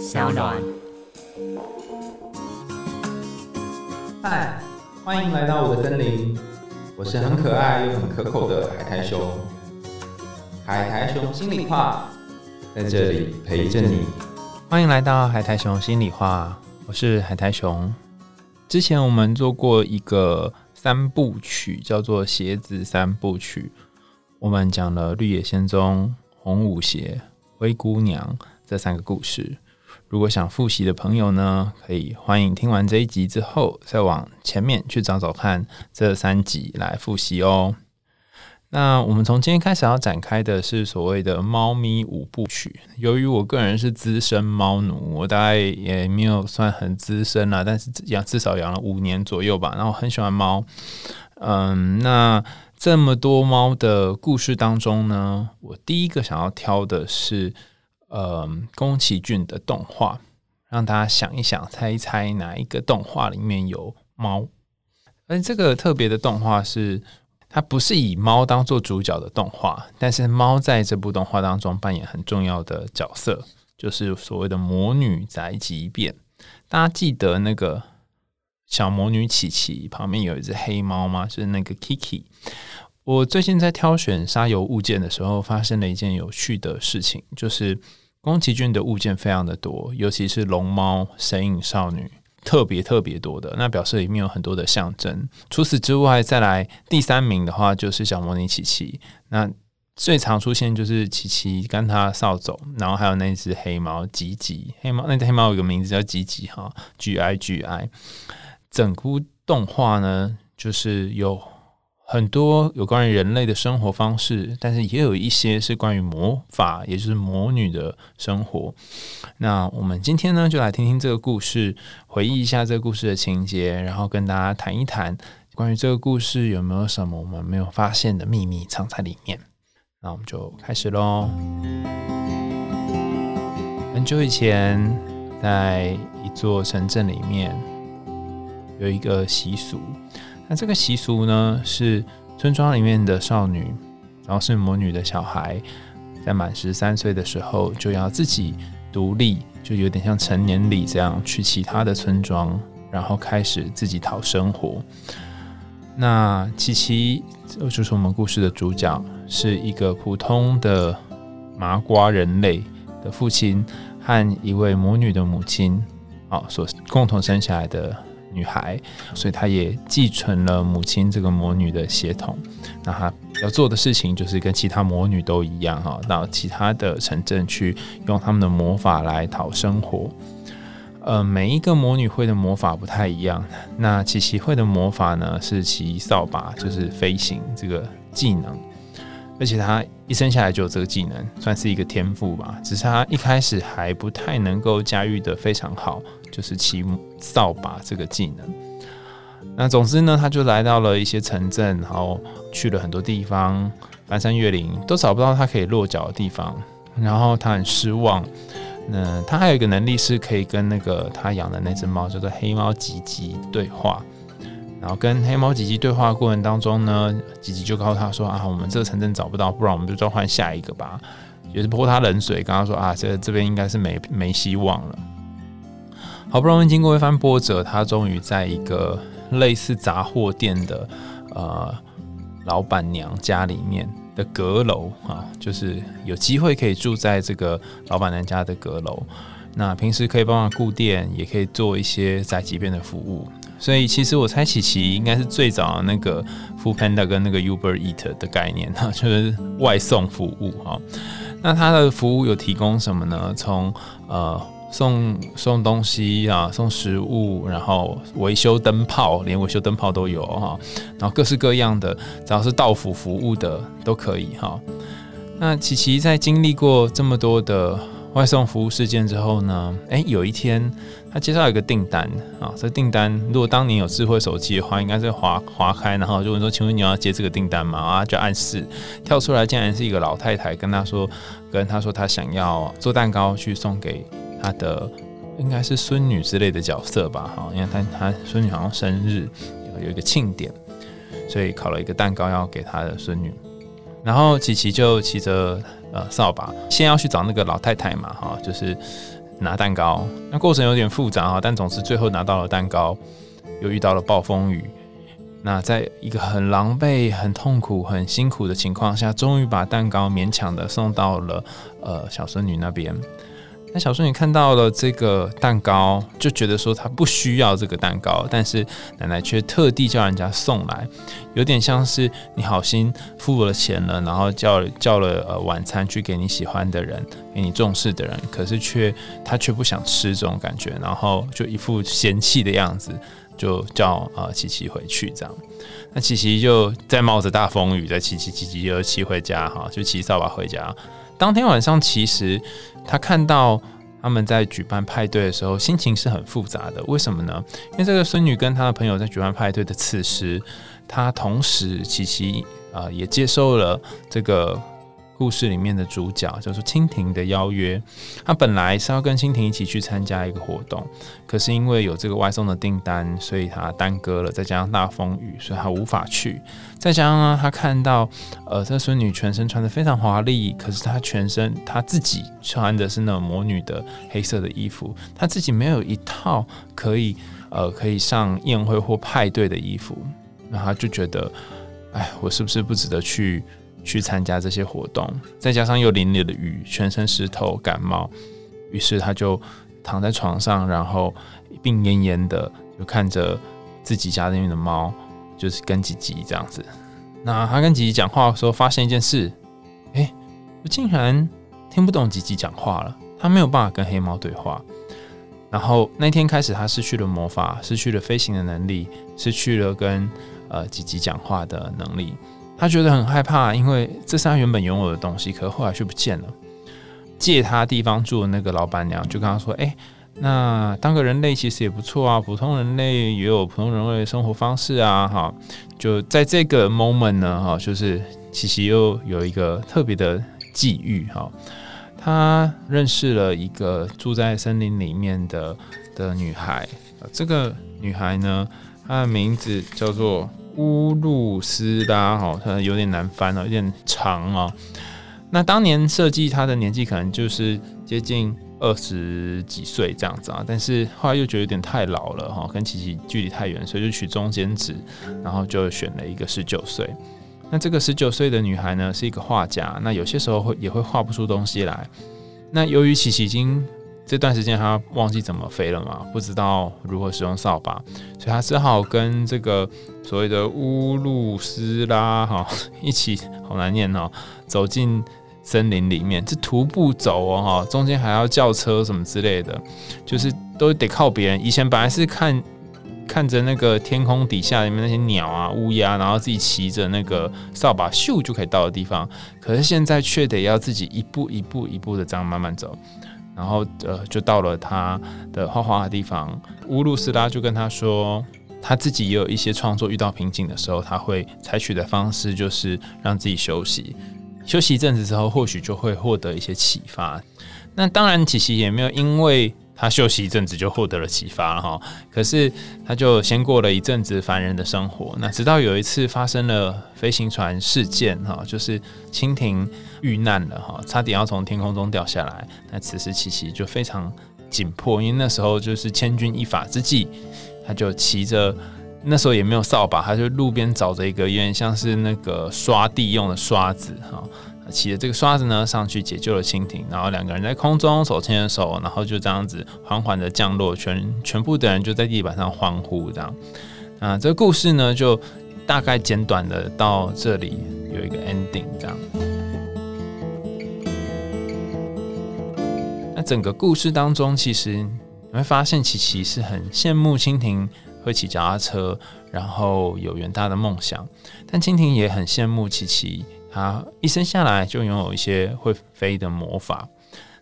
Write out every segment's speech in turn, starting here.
小暖。嗨，欢迎来到我的森林，我是很可爱又很可口的海苔熊。海苔熊心里话，在这里陪着你。欢迎来到海苔熊心里话，我是海苔熊。之前我们做过一个三部曲，叫做《鞋子三部曲》，我们讲了绿野仙踪、红舞鞋、灰姑娘这三个故事。如果想复习的朋友呢，可以欢迎听完这一集之后，再往前面去找找看这三集来复习哦。那我们从今天开始要展开的是所谓的猫咪五部曲。由于我个人是资深猫奴，我大概也没有算很资深啦，但是养至少养了五年左右吧。然后很喜欢猫，嗯，那这么多猫的故事当中呢，我第一个想要挑的是，呃，宫崎骏的动画，让大家想一想，猜一猜哪一个动画里面有猫。而这个特别的动画是。它不是以猫当做主角的动画，但是猫在这部动画当中扮演很重要的角色，就是所谓的魔女宅急便。大家记得那个小魔女琪琪旁边有一只黑猫吗？就是那个 Kiki。我最近在挑选沙游物件的时候，发生了一件有趣的事情，就是宫崎骏的物件非常的多，尤其是龙猫、神隐少女。特别特别多的，那表示里面有很多的象征。除此之外，再来第三名的话就是小魔女琪琪。那最常出现就是琪琪跟他扫帚，然后还有那只黑猫吉吉。黑猫那只黑猫有个名字叫吉吉哈，G I G I。整部动画呢，就是有。很多有关于人类的生活方式，但是也有一些是关于魔法，也就是魔女的生活。那我们今天呢，就来听听这个故事，回忆一下这个故事的情节，然后跟大家谈一谈关于这个故事有没有什么我们没有发现的秘密藏在里面。那我们就开始喽。很久以前，在一座城镇里面，有一个习俗。那这个习俗呢，是村庄里面的少女，然后是魔女的小孩，在满十三岁的时候，就要自己独立，就有点像成年礼这样，去其他的村庄，然后开始自己讨生活。那琪琪就是我们故事的主角，是一个普通的麻瓜人类的父亲和一位魔女的母亲，啊，所共同生下来的。女孩，所以她也继承了母亲这个魔女的血统。那她要做的事情就是跟其他魔女都一样哈，到其他的城镇去用他们的魔法来讨生活。呃，每一个魔女会的魔法不太一样。那琪琪会的魔法呢是骑扫把，就是飞行这个技能。而且他一生下来就有这个技能，算是一个天赋吧。只是他一开始还不太能够驾驭的非常好。就是骑扫把这个技能。那总之呢，他就来到了一些城镇，然后去了很多地方，翻山越岭，都找不到他可以落脚的地方。然后他很失望。那他还有一个能力是可以跟那个他养的那只猫叫做黑猫吉吉对话。然后跟黑猫吉吉对话过程当中呢，吉吉就告诉他说：“啊，我们这个城镇找不到，不然我们就召唤下一个吧。”也是泼他冷水，跟他说：“啊，这这边应该是没没希望了。”好不容易经过一番波折，他终于在一个类似杂货店的呃老板娘家里面的阁楼啊，就是有机会可以住在这个老板娘家的阁楼。那平时可以帮忙顾店，也可以做一些宅急便的服务。所以其实我猜琪琪应该是最早那个 Food Panda 跟那个 Uber Eat 的概念哈，就是外送服务哈。那它的服务有提供什么呢？从呃送送东西啊，送食物，然后维修灯泡，连维修灯泡都有哈，然后各式各样的，只要是到府服务的都可以哈。那琪琪在经历过这么多的外送服务事件之后呢，哎，有一天他接到一个订单啊，这订单如果当年有智慧手机的话，应该是划划开，然后就问说，请问你要接这个订单吗？啊，就暗示跳出来，竟然是一个老太太跟他说，跟他说他想要做蛋糕去送给。他的应该是孙女之类的角色吧，哈，因为他他孙女好像生日有一个庆典，所以烤了一个蛋糕要给他的孙女。然后琪琪就骑着呃扫把，先要去找那个老太太嘛，哈，就是拿蛋糕。那过程有点复杂啊，但总之最后拿到了蛋糕，又遇到了暴风雨。那在一个很狼狈、很痛苦、很辛苦的情况下，终于把蛋糕勉强的送到了呃小孙女那边。那小孙女看到了这个蛋糕，就觉得说她不需要这个蛋糕，但是奶奶却特地叫人家送来，有点像是你好心付了钱了，然后叫叫了呃晚餐去给你喜欢的人、给你重视的人，可是却他却不想吃这种感觉，然后就一副嫌弃的样子。就叫呃琪琪回去这样，那琪琪就在冒着大风雨，在骑骑骑骑又骑回家哈，就骑扫把回家。当天晚上，其实他看到他们在举办派对的时候，心情是很复杂的。为什么呢？因为这个孙女跟她的朋友在举办派对的此时，她同时其实啊也接受了这个。故事里面的主角叫做蜻蜓的邀约，他本来是要跟蜻蜓一起去参加一个活动，可是因为有这个外送的订单，所以他耽搁了。再加上大风雨，所以他无法去。再加上呢，他看到呃，这孙女全身穿的非常华丽，可是她全身她自己穿的是那种魔女的黑色的衣服，她自己没有一套可以呃可以上宴会或派对的衣服，那他就觉得，哎，我是不是不值得去？去参加这些活动，再加上又淋了雨，全身湿透感冒，于是他就躺在床上，然后病恹恹的就看着自己家里面的猫，就是跟吉吉这样子。那他跟吉吉讲话的时候，发现一件事，哎，我竟然听不懂吉吉讲话了，他没有办法跟黑猫对话。然后那天开始，他失去了魔法，失去了飞行的能力，失去了跟呃吉吉讲话的能力。他觉得很害怕，因为这是他原本拥有的东西，可后来却不见了。借他地方住的那个老板娘就跟他说：“哎，那当个人类其实也不错啊，普通人类也有普通人类的生活方式啊。”哈，就在这个 moment 呢，哈，就是琪琪又有一个特别的际遇，哈，他认识了一个住在森林里面的的女孩。这个女孩呢，她的名字叫做。乌鲁斯拉哈，它有点难翻了，有点长啊。那当年设计它的年纪可能就是接近二十几岁这样子啊，但是后来又觉得有点太老了哈，跟琪琪距离太远，所以就取中间值，然后就选了一个十九岁。那这个十九岁的女孩呢，是一个画家，那有些时候会也会画不出东西来。那由于琪琪已经这段时间他忘记怎么飞了嘛，不知道如何使用扫把，所以他只好跟这个所谓的乌鲁斯拉哈 一起，好难念哦，走进森林里面，这徒步走哦哈，中间还要叫车什么之类的，就是都得靠别人。以前本来是看看着那个天空底下里面那些鸟啊乌鸦，然后自己骑着那个扫把咻就可以到的地方，可是现在却得要自己一步一步一步的这样慢慢走。然后，呃，就到了他的画画的地方。乌鲁斯拉就跟他说，他自己也有一些创作遇到瓶颈的时候，他会采取的方式就是让自己休息，休息一阵子之后，或许就会获得一些启发。那当然，其实也没有因为。他休息一阵子就获得了启发哈，可是他就先过了一阵子凡人的生活。那直到有一次发生了飞行船事件哈，就是蜻蜓遇难了哈，差点要从天空中掉下来。那此时琪琪就非常紧迫，因为那时候就是千钧一发之际，他就骑着那时候也没有扫把，他就路边找着一个有点像是那个刷地用的刷子哈。骑着这个刷子呢上去解救了蜻蜓，然后两个人在空中手牵着手，然后就这样子缓缓的降落，全全部的人就在地板上欢呼，这样。啊，这个故事呢就大概简短的到这里有一个 ending，这样。那整个故事当中，其实你会发现，琪琪是很羡慕蜻蜓会骑脚踏车，然后有远大的梦想，但蜻蜓也很羡慕琪琪。他一生下来就拥有一些会飞的魔法，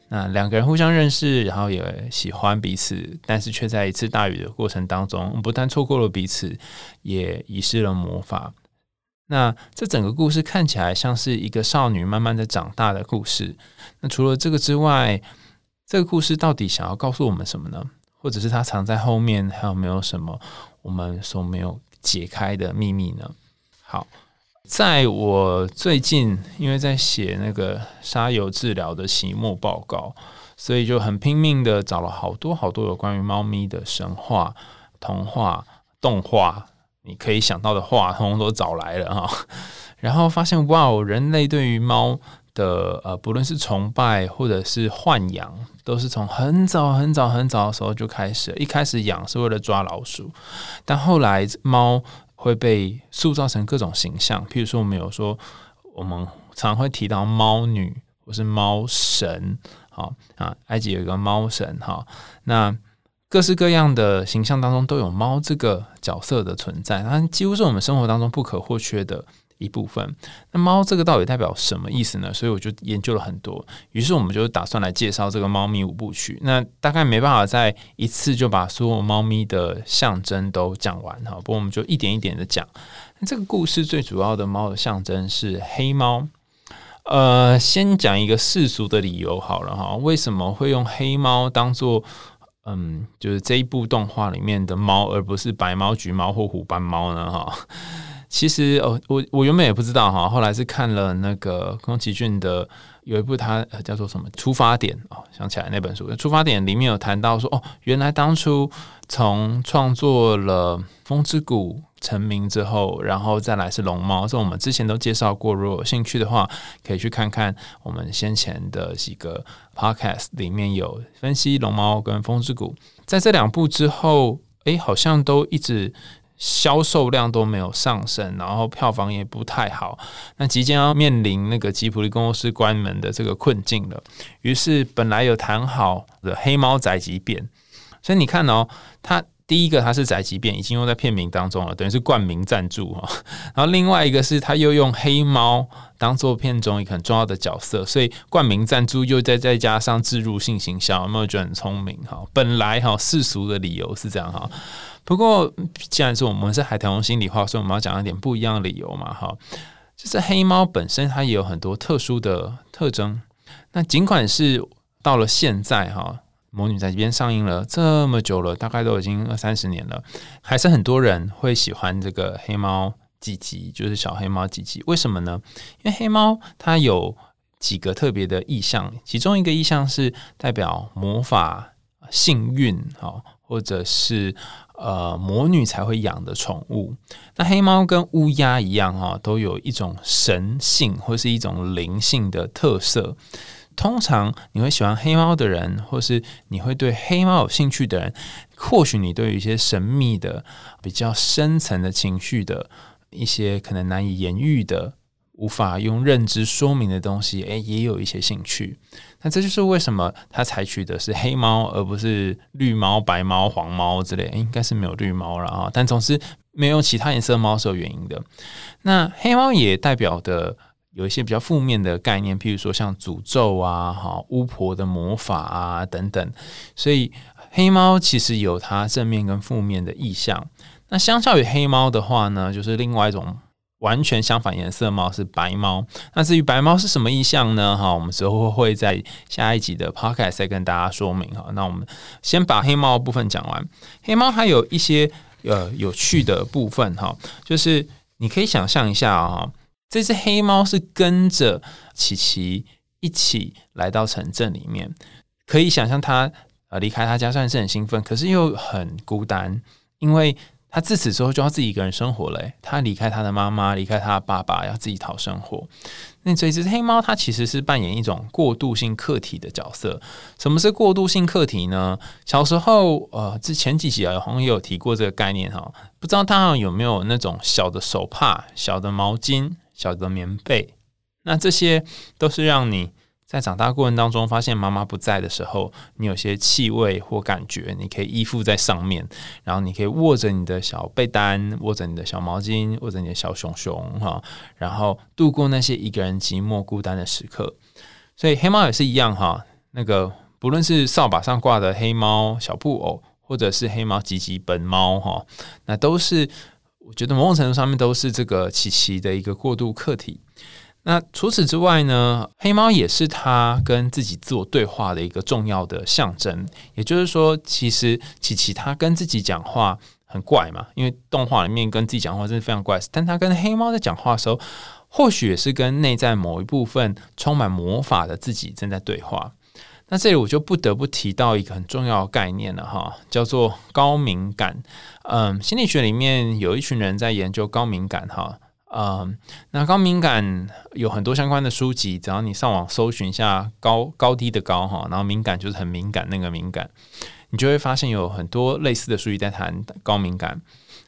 那两个人互相认识，然后也喜欢彼此，但是却在一次大雨的过程当中，不但错过了彼此，也遗失了魔法。那这整个故事看起来像是一个少女慢慢的长大的故事。那除了这个之外，这个故事到底想要告诉我们什么呢？或者是它藏在后面还有没有什么我们所没有解开的秘密呢？好。在我最近，因为在写那个沙油治疗的期末报告，所以就很拼命的找了好多好多有关于猫咪的神话、童话、动画，你可以想到的话，通通都找来了哈。然后发现，哇哦，人类对于猫的呃，不论是崇拜或者是豢养，都是从很早很早很早的时候就开始。一开始养是为了抓老鼠，但后来猫会被塑造成各种形象。譬如说，我们有说，我们常会提到猫女或是猫神，好啊，埃及有一个猫神哈。那各式各样的形象当中都有猫这个角色的存在，它几乎是我们生活当中不可或缺的。一部分，那猫这个到底代表什么意思呢？所以我就研究了很多，于是我们就打算来介绍这个猫咪五部曲。那大概没办法在一次就把所有猫咪的象征都讲完哈，不过我们就一点一点的讲。那这个故事最主要的猫的象征是黑猫。呃，先讲一个世俗的理由好了哈，为什么会用黑猫当做嗯，就是这一部动画里面的猫，而不是白猫、橘猫或虎斑猫呢？哈。其实哦，我我原本也不知道哈，后来是看了那个宫崎骏的有一部，他叫做什么《出发点》哦，想起来那本书《出发点》里面有谈到说哦，原来当初从创作了《风之谷》成名之后，然后再来是龙猫，这我们之前都介绍过，如果有兴趣的话，可以去看看我们先前的几个 podcast 里面有分析龙猫跟风之谷，在这两部之后，诶，好像都一直。销售量都没有上升，然后票房也不太好，那即将要面临那个吉普力公司关门的这个困境了。于是本来有谈好的黑猫宅急便，所以你看哦，它第一个它是宅急便，已经用在片名当中了，等于是冠名赞助哈。然后另外一个是他又用黑猫当做片中一个很重要的角色，所以冠名赞助又再再加上植入性行销，有没有觉得很聪明哈？本来哈世俗的理由是这样哈。不过，既然是我们是海豚王心理话，所以我们要讲一点不一样的理由嘛，哈，就是黑猫本身它也有很多特殊的特征。那尽管是到了现在，哈，魔女在这边上映了这么久了，大概都已经二三十年了，还是很多人会喜欢这个黑猫吉吉，就是小黑猫吉吉。为什么呢？因为黑猫它有几个特别的意象，其中一个意象是代表魔法、幸运，哈，或者是。呃，魔女才会养的宠物，那黑猫跟乌鸦一样哈，都有一种神性或是一种灵性的特色。通常你会喜欢黑猫的人，或是你会对黑猫有兴趣的人，或许你对一些神秘的、比较深层的情绪的一些可能难以言喻的。无法用认知说明的东西，诶，也有一些兴趣。那这就是为什么他采取的是黑猫，而不是绿猫、白猫、黄猫之类。应该是没有绿猫了啊，但总之没有其他颜色猫是有原因的。那黑猫也代表的有一些比较负面的概念，譬如说像诅咒啊、哈巫婆的魔法啊等等。所以黑猫其实有它正面跟负面的意象。那相较于黑猫的话呢，就是另外一种。完全相反颜色猫是白猫，那至于白猫是什么意象呢？哈，我们之后会在下一集的 podcast 再跟大家说明哈。那我们先把黑猫部分讲完。黑猫还有一些呃有趣的部分哈，就是你可以想象一下啊，这只黑猫是跟着琪琪一起来到城镇里面，可以想象它呃离开他家算是很兴奋，可是又很孤单，因为。他自此之后就要自己一个人生活嘞，他离开他的妈妈，离开他的爸爸，要自己讨生活。那这只黑猫，它其实是扮演一种过渡性客体的角色。什么是过渡性客体呢？小时候，呃，之前几集啊，好像也有提过这个概念哈。不知道大家有没有那种小的手帕、小的毛巾、小的棉被？那这些都是让你。在长大过程当中，发现妈妈不在的时候，你有些气味或感觉，你可以依附在上面，然后你可以握着你的小被单，握着你的小毛巾，握着你的小熊熊哈，然后度过那些一个人寂寞孤单的时刻。所以黑猫也是一样哈，那个不论是扫把上挂的黑猫小布偶，或者是黑猫吉吉本猫哈，那都是我觉得某种程度上面都是这个琪琪的一个过渡客体。那除此之外呢？黑猫也是他跟自己自我对话的一个重要的象征。也就是说，其实琪琪他跟自己讲话很怪嘛，因为动画里面跟自己讲话真的非常怪。但他跟黑猫在讲话的时候，或许也是跟内在某一部分充满魔法的自己正在对话。那这里我就不得不提到一个很重要的概念了哈，叫做高敏感。嗯，心理学里面有一群人在研究高敏感哈。嗯，那高敏感有很多相关的书籍，只要你上网搜寻一下“高高低”的高哈，然后敏感就是很敏感那个敏感，你就会发现有很多类似的书籍在谈高敏感。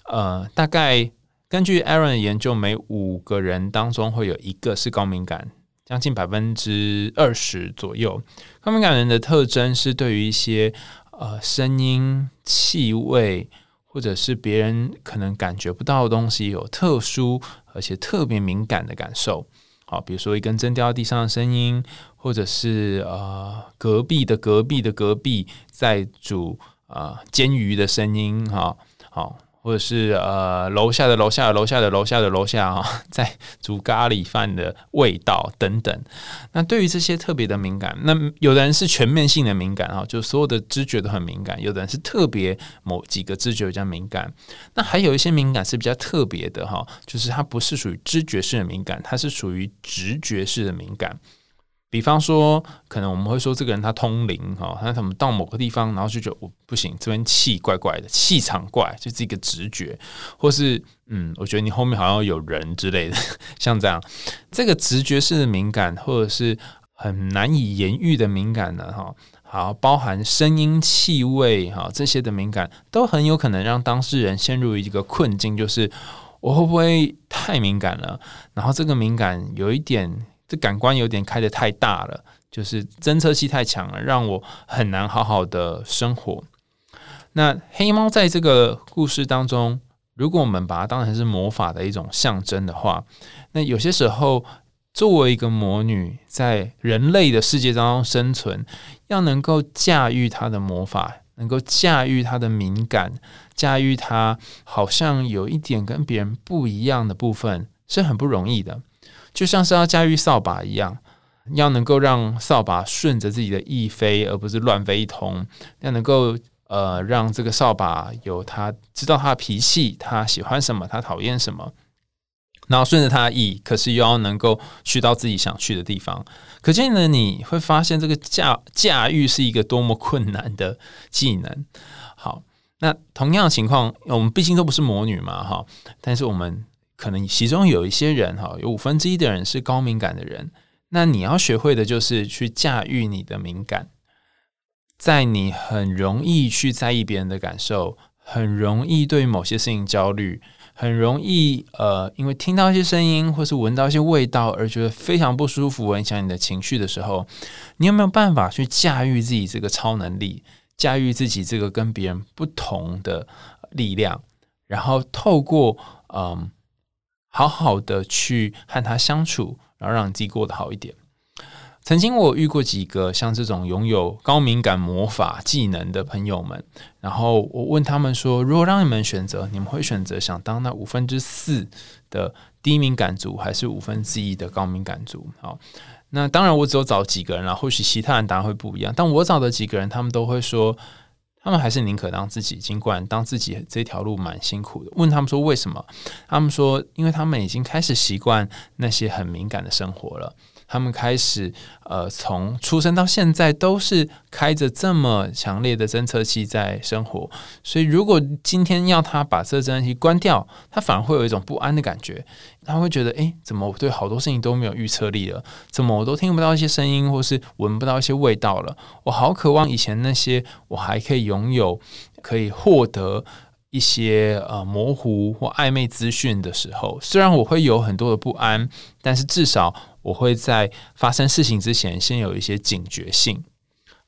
呃，大概根据 Aaron 的研究，每五个人当中会有一个是高敏感。将近百分之二十左右，高敏感人的特征是对于一些呃声音、气味，或者是别人可能感觉不到的东西，有特殊而且特别敏感的感受。好，比如说一根针掉到地上的声音，或者是呃隔壁的隔壁的隔壁在煮啊煎鱼的声音。哈，好。或者是呃楼下的楼下的楼下的楼下的楼下啊，在煮咖喱饭的味道等等。那对于这些特别的敏感，那有的人是全面性的敏感啊，就所有的知觉都很敏感；有的人是特别某几个知觉比较敏感。那还有一些敏感是比较特别的哈，就是它不是属于知觉式的敏感，它是属于直觉式的敏感。比方说，可能我们会说这个人他通灵哈，他怎么到某个地方，然后就觉得我不行，这边气怪怪的，气场怪，就是一个直觉，或是嗯，我觉得你后面好像有人之类的，像这样，这个直觉式的敏感，或者是很难以言喻的敏感呢，哈，好，包含声音、气味哈这些的敏感，都很有可能让当事人陷入一个困境，就是我会不会太敏感了？然后这个敏感有一点。这感官有点开的太大了，就是侦测器太强了，让我很难好好的生活。那黑猫在这个故事当中，如果我们把它当成是魔法的一种象征的话，那有些时候作为一个魔女，在人类的世界当中生存，要能够驾驭她的魔法，能够驾驭她的敏感，驾驭她好像有一点跟别人不一样的部分，是很不容易的。就像是要驾驭扫把一样，要能够让扫把顺着自己的意飞，而不是乱飞一通。要能够呃，让这个扫把有他知道他的脾气，他喜欢什么，他讨厌什么，然后顺着他的意，可是又要能够去到自己想去的地方。可见呢，你会发现这个驾驾驭是一个多么困难的技能。好，那同样的情况，我们毕竟都不是魔女嘛，哈，但是我们。可能其中有一些人哈，有五分之一的人是高敏感的人。那你要学会的就是去驾驭你的敏感，在你很容易去在意别人的感受，很容易对某些事情焦虑，很容易呃，因为听到一些声音或是闻到一些味道而觉得非常不舒服，影响你的情绪的时候，你有没有办法去驾驭自己这个超能力，驾驭自己这个跟别人不同的力量，然后透过嗯。好好的去和他相处，然后让自己过得好一点。曾经我遇过几个像这种拥有高敏感魔法技能的朋友们，然后我问他们说：“如果让你们选择，你们会选择想当那五分之四的低敏感族，还是五分之一的高敏感族？”好，那当然我只有找几个人了，或许其他人答案会不一样，但我找的几个人，他们都会说。他们还是宁可当自己，尽管当自己这条路蛮辛苦的。问他们说为什么？他们说，因为他们已经开始习惯那些很敏感的生活了。他们开始，呃，从出生到现在都是开着这么强烈的侦测器在生活，所以如果今天要他把这侦测器关掉，他反而会有一种不安的感觉。他会觉得，诶，怎么我对好多事情都没有预测力了？怎么我都听不到一些声音，或是闻不到一些味道了？我好渴望以前那些我还可以拥有、可以获得一些呃模糊或暧昧资讯的时候。虽然我会有很多的不安，但是至少。我会在发生事情之前，先有一些警觉性。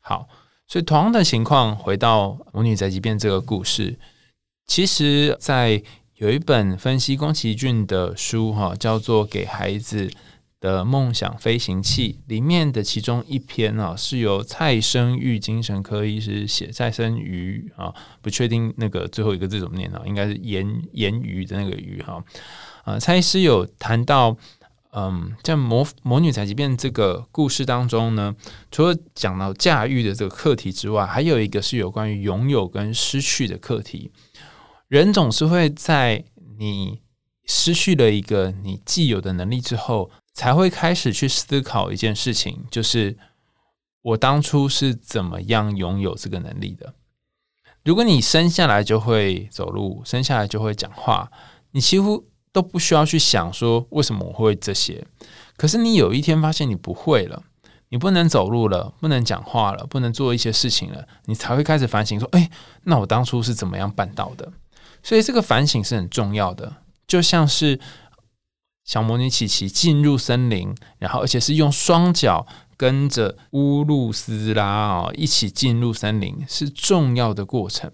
好，所以同样的情况，回到《魔女宅急便》这个故事，其实，在有一本分析宫崎骏的书，哈，叫做《给孩子的梦想飞行器》里面的其中一篇啊，是由蔡生玉精神科医师写。蔡生瑜啊，不确定那个最后一个字怎么念啊，应该是言言语的那个语哈。啊，蔡医师有谈到。嗯，在魔魔女宅急便这个故事当中呢，除了讲到驾驭的这个课题之外，还有一个是有关于拥有跟失去的课题。人总是会在你失去了一个你既有的能力之后，才会开始去思考一件事情，就是我当初是怎么样拥有这个能力的？如果你生下来就会走路，生下来就会讲话，你几乎都不需要去想说为什么我会这些。可是你有一天发现你不会了，你不能走路了，不能讲话了，不能做一些事情了，你才会开始反省说：哎，那我当初是怎么样办到的？所以这个反省是很重要的，就像是小魔女琪琪进入森林，然后而且是用双脚。跟着乌鲁斯拉啊一起进入森林是重要的过程，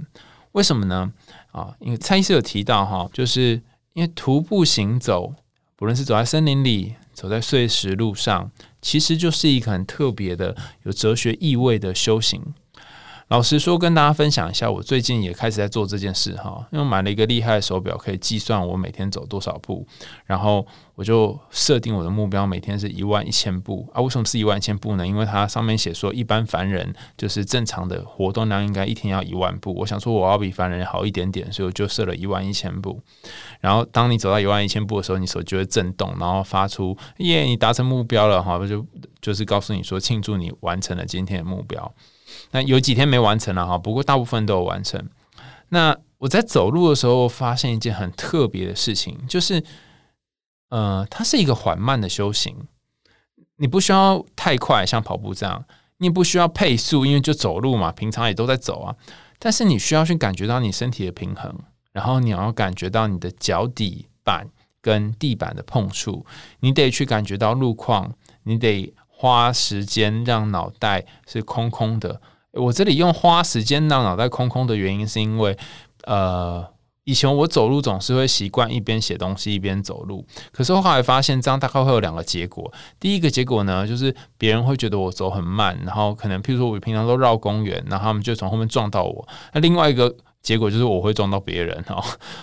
为什么呢？啊，因为蔡医师有提到哈，就是因为徒步行走，不论是走在森林里，走在碎石路上，其实就是一个很特别的、有哲学意味的修行。老实说，跟大家分享一下，我最近也开始在做这件事哈，因为买了一个厉害的手表，可以计算我每天走多少步，然后我就设定我的目标，每天是一万一千步啊。为什么是一万一千步呢？因为它上面写说，一般凡人就是正常的活动量应该一天要一万步。我想说我要比凡人好一点点，所以我就设了一万一千步。然后当你走到一万一千步的时候，你手就会震动，然后发出耶，你达成目标了哈，就就是告诉你说庆祝你完成了今天的目标。那有几天没完成了哈，不过大部分都有完成。那我在走路的时候发现一件很特别的事情，就是，呃，它是一个缓慢的修行。你不需要太快，像跑步这样；你也不需要配速，因为就走路嘛，平常也都在走啊。但是你需要去感觉到你身体的平衡，然后你要感觉到你的脚底板跟地板的碰触，你得去感觉到路况，你得。花时间让脑袋是空空的。我这里用花时间让脑袋空空的原因，是因为呃，以前我走路总是会习惯一边写东西一边走路。可是后来发现，这样大概会有两个结果。第一个结果呢，就是别人会觉得我走很慢，然后可能譬如说我平常都绕公园，然后他们就从后面撞到我。那另外一个结果就是我会撞到别人哈。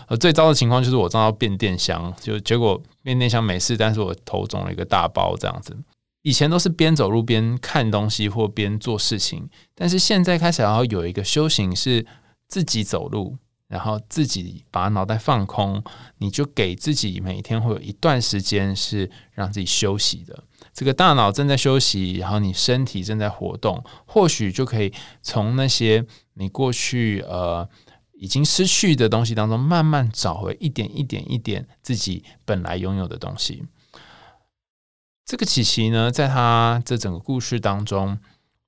呃，最糟的情况就是我撞到变电箱，就结果变电箱没事，但是我头肿了一个大包这样子。以前都是边走路边看东西或边做事情，但是现在开始要有一个修行，是自己走路，然后自己把脑袋放空，你就给自己每天会有一段时间是让自己休息的。这个大脑正在休息，然后你身体正在活动，或许就可以从那些你过去呃已经失去的东西当中，慢慢找回一点一点一点自己本来拥有的东西。这个琪琪呢，在他这整个故事当中，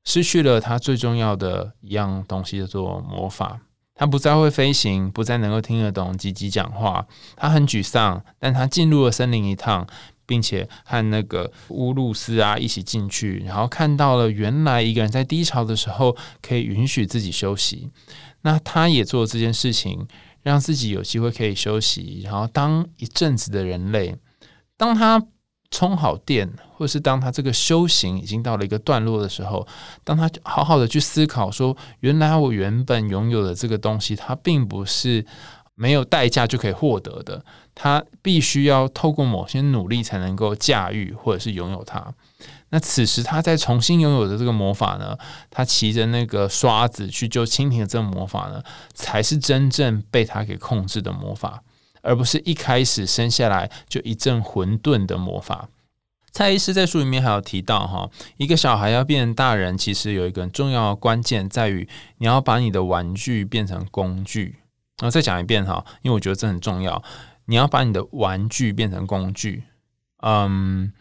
失去了他最重要的一样东西，叫做魔法。他不再会飞行，不再能够听得懂吉吉讲话。他很沮丧，但他进入了森林一趟，并且和那个乌鲁斯啊一起进去，然后看到了原来一个人在低潮的时候可以允许自己休息。那他也做这件事情，让自己有机会可以休息，然后当一阵子的人类，当他。充好电，或是当他这个修行已经到了一个段落的时候，当他好好的去思考说，原来我原本拥有的这个东西，它并不是没有代价就可以获得的，他必须要透过某些努力才能够驾驭或者是拥有它。那此时他在重新拥有的这个魔法呢，他骑着那个刷子去救蜻蜓的这个魔法呢，才是真正被他给控制的魔法。而不是一开始生下来就一阵混沌的魔法。蔡医师在书里面还有提到，哈，一个小孩要变成大人，其实有一个很重要的关键在于，你要把你的玩具变成工具。我再讲一遍哈，因为我觉得这很重要。你要把你的玩具变成工具。嗯，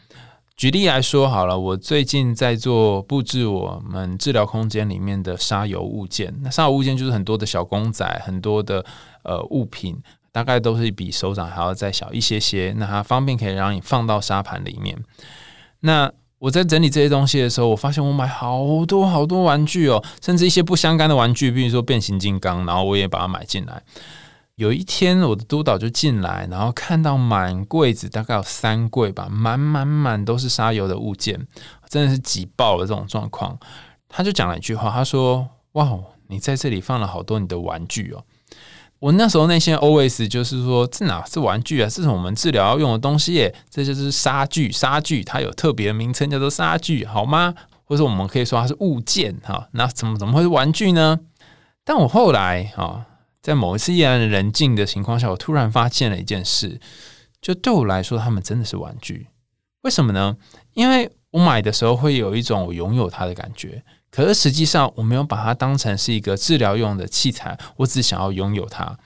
举例来说好了，我最近在做布置我们治疗空间里面的沙油物件。那沙油物件就是很多的小公仔，很多的呃物品。大概都是比手掌还要再小一些些，那它方便可以让你放到沙盘里面。那我在整理这些东西的时候，我发现我买好多好多玩具哦，甚至一些不相干的玩具，比如说变形金刚，然后我也把它买进来。有一天，我的督导就进来，然后看到满柜子，大概有三柜吧，满满满都是沙油的物件，真的是挤爆了这种状况。他就讲了一句话，他说：“哇，你在这里放了好多你的玩具哦。”我那时候内心 always 就是说，这哪是玩具啊？这是我们治疗要用的东西耶！这就是杀具，杀具它有特别的名称，叫做杀具，好吗？或者我们可以说它是物件哈。那怎么怎么会是玩具呢？但我后来哈，在某一次夜阑人静的情况下，我突然发现了一件事，就对我来说，他们真的是玩具。为什么呢？因为我买的时候会有一种我拥有它的感觉，可是实际上我没有把它当成是一个治疗用的器材，我只想要拥有它。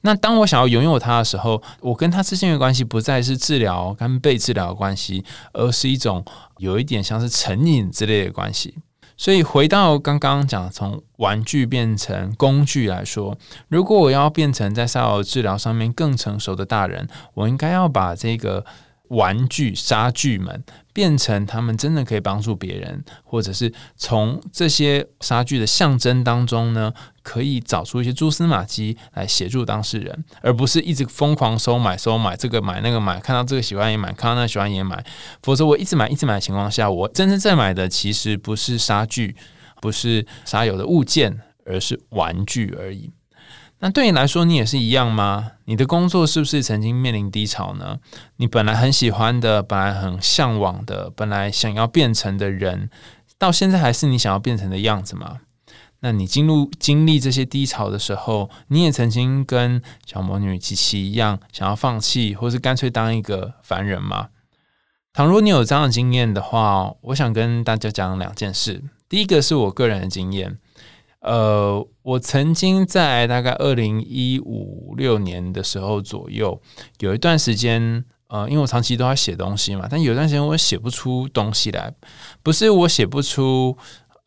那当我想要拥有它的时候，我跟它之间的关系不再是治疗跟被治疗的关系，而是一种有一点像是成瘾之类的关系。所以回到刚刚讲，从玩具变成工具来说，如果我要变成在骚扰治疗上面更成熟的大人，我应该要把这个。玩具、杀具们变成他们真的可以帮助别人，或者是从这些杀具的象征当中呢，可以找出一些蛛丝马迹来协助当事人，而不是一直疯狂收买、收买这个买那个买，看到这个喜欢也买，看到那喜欢也买。否则我一直买、一直买的情况下，我真正在买的其实不是杀具，不是杀有的物件，而是玩具而已。那对你来说，你也是一样吗？你的工作是不是曾经面临低潮呢？你本来很喜欢的，本来很向往的，本来想要变成的人，到现在还是你想要变成的样子吗？那你进入经历这些低潮的时候，你也曾经跟小魔女琪琪一样，想要放弃，或是干脆当一个凡人吗？倘若你有这样的经验的话，我想跟大家讲两件事。第一个是我个人的经验。呃，我曾经在大概二零一五六年的时候左右，有一段时间，呃，因为我长期都要写东西嘛，但有段时间我写不出东西来，不是我写不出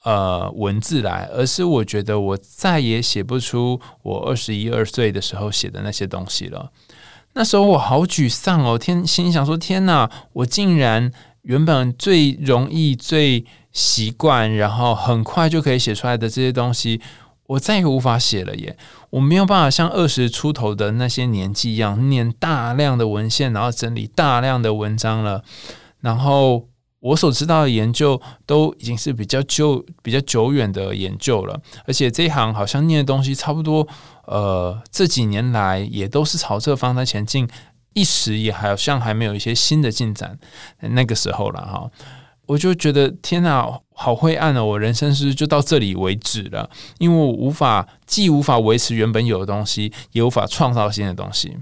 呃文字来，而是我觉得我再也写不出我二十一二岁的时候写的那些东西了。那时候我好沮丧哦，天，心想说天哪，我竟然原本最容易最。习惯，然后很快就可以写出来的这些东西，我再也无法写了耶！我没有办法像二十出头的那些年纪一样，念大量的文献，然后整理大量的文章了。然后我所知道的研究都已经是比较久、比较久远的研究了，而且这一行好像念的东西差不多，呃，这几年来也都是朝这方向前进，一时也好像还没有一些新的进展。那个时候了哈。我就觉得天哪，好灰暗哦！我人生是就到这里为止了，因为我无法既无法维持原本有的东西，也无法创造新的东西。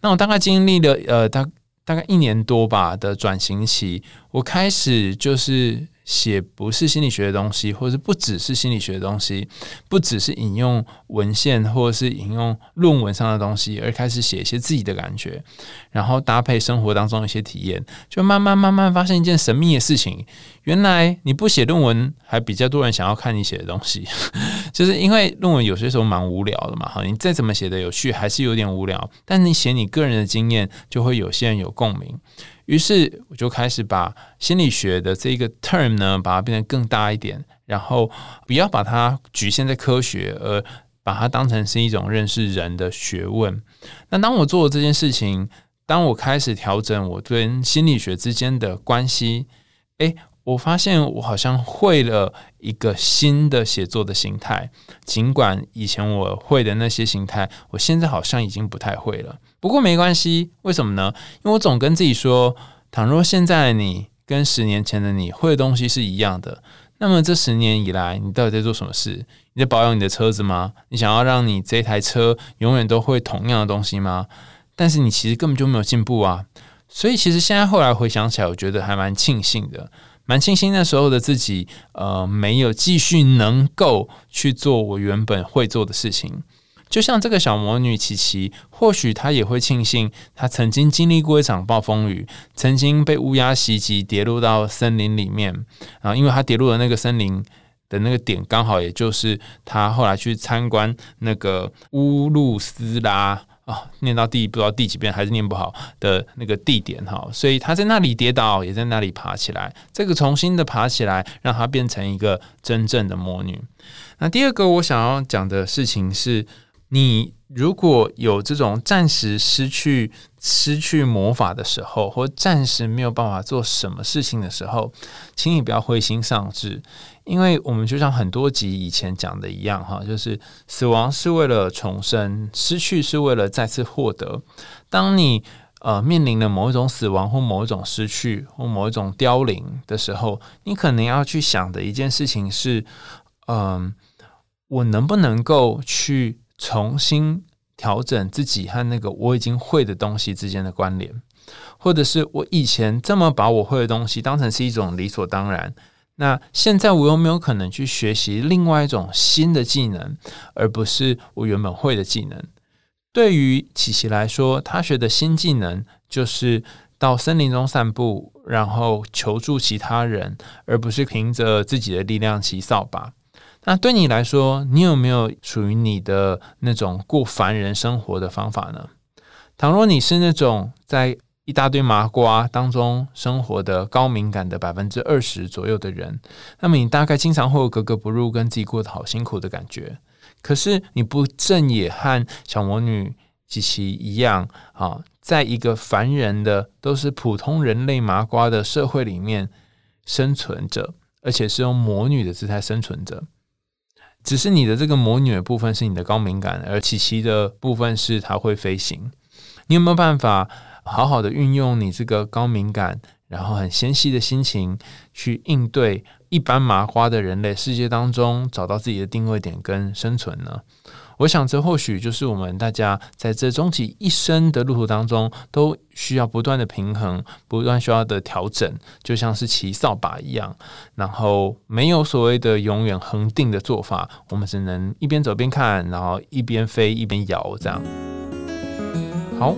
那我大概经历了呃大大概一年多吧的转型期，我开始就是。写不是心理学的东西，或者是不只是心理学的东西，不只是引用文献或者是引用论文上的东西，而开始写一些自己的感觉，然后搭配生活当中一些体验，就慢慢慢慢发现一件神秘的事情：原来你不写论文，还比较多人想要看你写的东西，就是因为论文有些时候蛮无聊的嘛。哈，你再怎么写的有趣，还是有点无聊。但你写你个人的经验，就会有些人有共鸣。于是我就开始把心理学的这个 term 呢，把它变得更大一点，然后不要把它局限在科学，而把它当成是一种认识人的学问。那当我做了这件事情，当我开始调整我跟心理学之间的关系，诶，我发现我好像会了一个新的写作的形态，尽管以前我会的那些形态，我现在好像已经不太会了。不过没关系，为什么呢？因为我总跟自己说，倘若现在的你跟十年前的你会的东西是一样的，那么这十年以来，你到底在做什么事？你在保养你的车子吗？你想要让你这台车永远都会同样的东西吗？但是你其实根本就没有进步啊！所以其实现在后来回想起来，我觉得还蛮庆幸的。蛮庆幸那时候的自己，呃，没有继续能够去做我原本会做的事情。就像这个小魔女琪琪，或许她也会庆幸，她曾经经历过一场暴风雨，曾经被乌鸦袭击，跌入到森林里面。啊，因为她跌入的那个森林的那个点，刚好也就是她后来去参观那个乌鲁斯拉。啊，念到第不知道第几遍还是念不好的那个地点哈，所以他在那里跌倒，也在那里爬起来。这个重新的爬起来，让他变成一个真正的魔女。那第二个我想要讲的事情是，你如果有这种暂时失去失去魔法的时候，或暂时没有办法做什么事情的时候，请你不要灰心丧志。因为我们就像很多集以前讲的一样，哈，就是死亡是为了重生，失去是为了再次获得。当你呃面临了某一种死亡或某一种失去或某一种凋零的时候，你可能要去想的一件事情是：嗯，我能不能够去重新调整自己和那个我已经会的东西之间的关联？或者是我以前这么把我会的东西当成是一种理所当然，那现在我有没有可能去学习另外一种新的技能，而不是我原本会的技能？对于琪琪来说，他学的新技能就是到森林中散步，然后求助其他人，而不是凭着自己的力量骑扫把。那对你来说，你有没有属于你的那种过凡人生活的方法呢？倘若你是那种在一大堆麻瓜当中生活的高敏感的百分之二十左右的人，那么你大概经常会有格格不入，跟自己过得好辛苦的感觉。可是你不正也和小魔女及其一样啊，在一个凡人的都是普通人类麻瓜的社会里面生存着，而且是用魔女的姿态生存着。只是你的这个魔女的部分是你的高敏感，而琪琪的部分是它会飞行。你有没有办法？好好的运用你这个高敏感，然后很纤细的心情去应对一般麻花的人类世界当中，找到自己的定位点跟生存呢？我想这或许就是我们大家在这终其一生的路途当中，都需要不断的平衡，不断需要的调整，就像是骑扫把一样。然后没有所谓的永远恒定的做法，我们只能一边走边看，然后一边飞一边摇，这样好。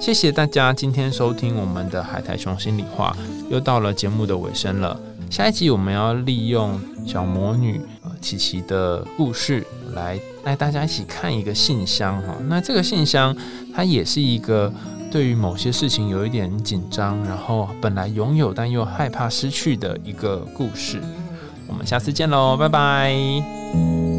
谢谢大家今天收听我们的海苔熊心里话，又到了节目的尾声了。下一集我们要利用小魔女琪琪的故事来带大家一起看一个信箱哈。那这个信箱它也是一个对于某些事情有一点紧张，然后本来拥有但又害怕失去的一个故事。我们下次见喽，拜拜。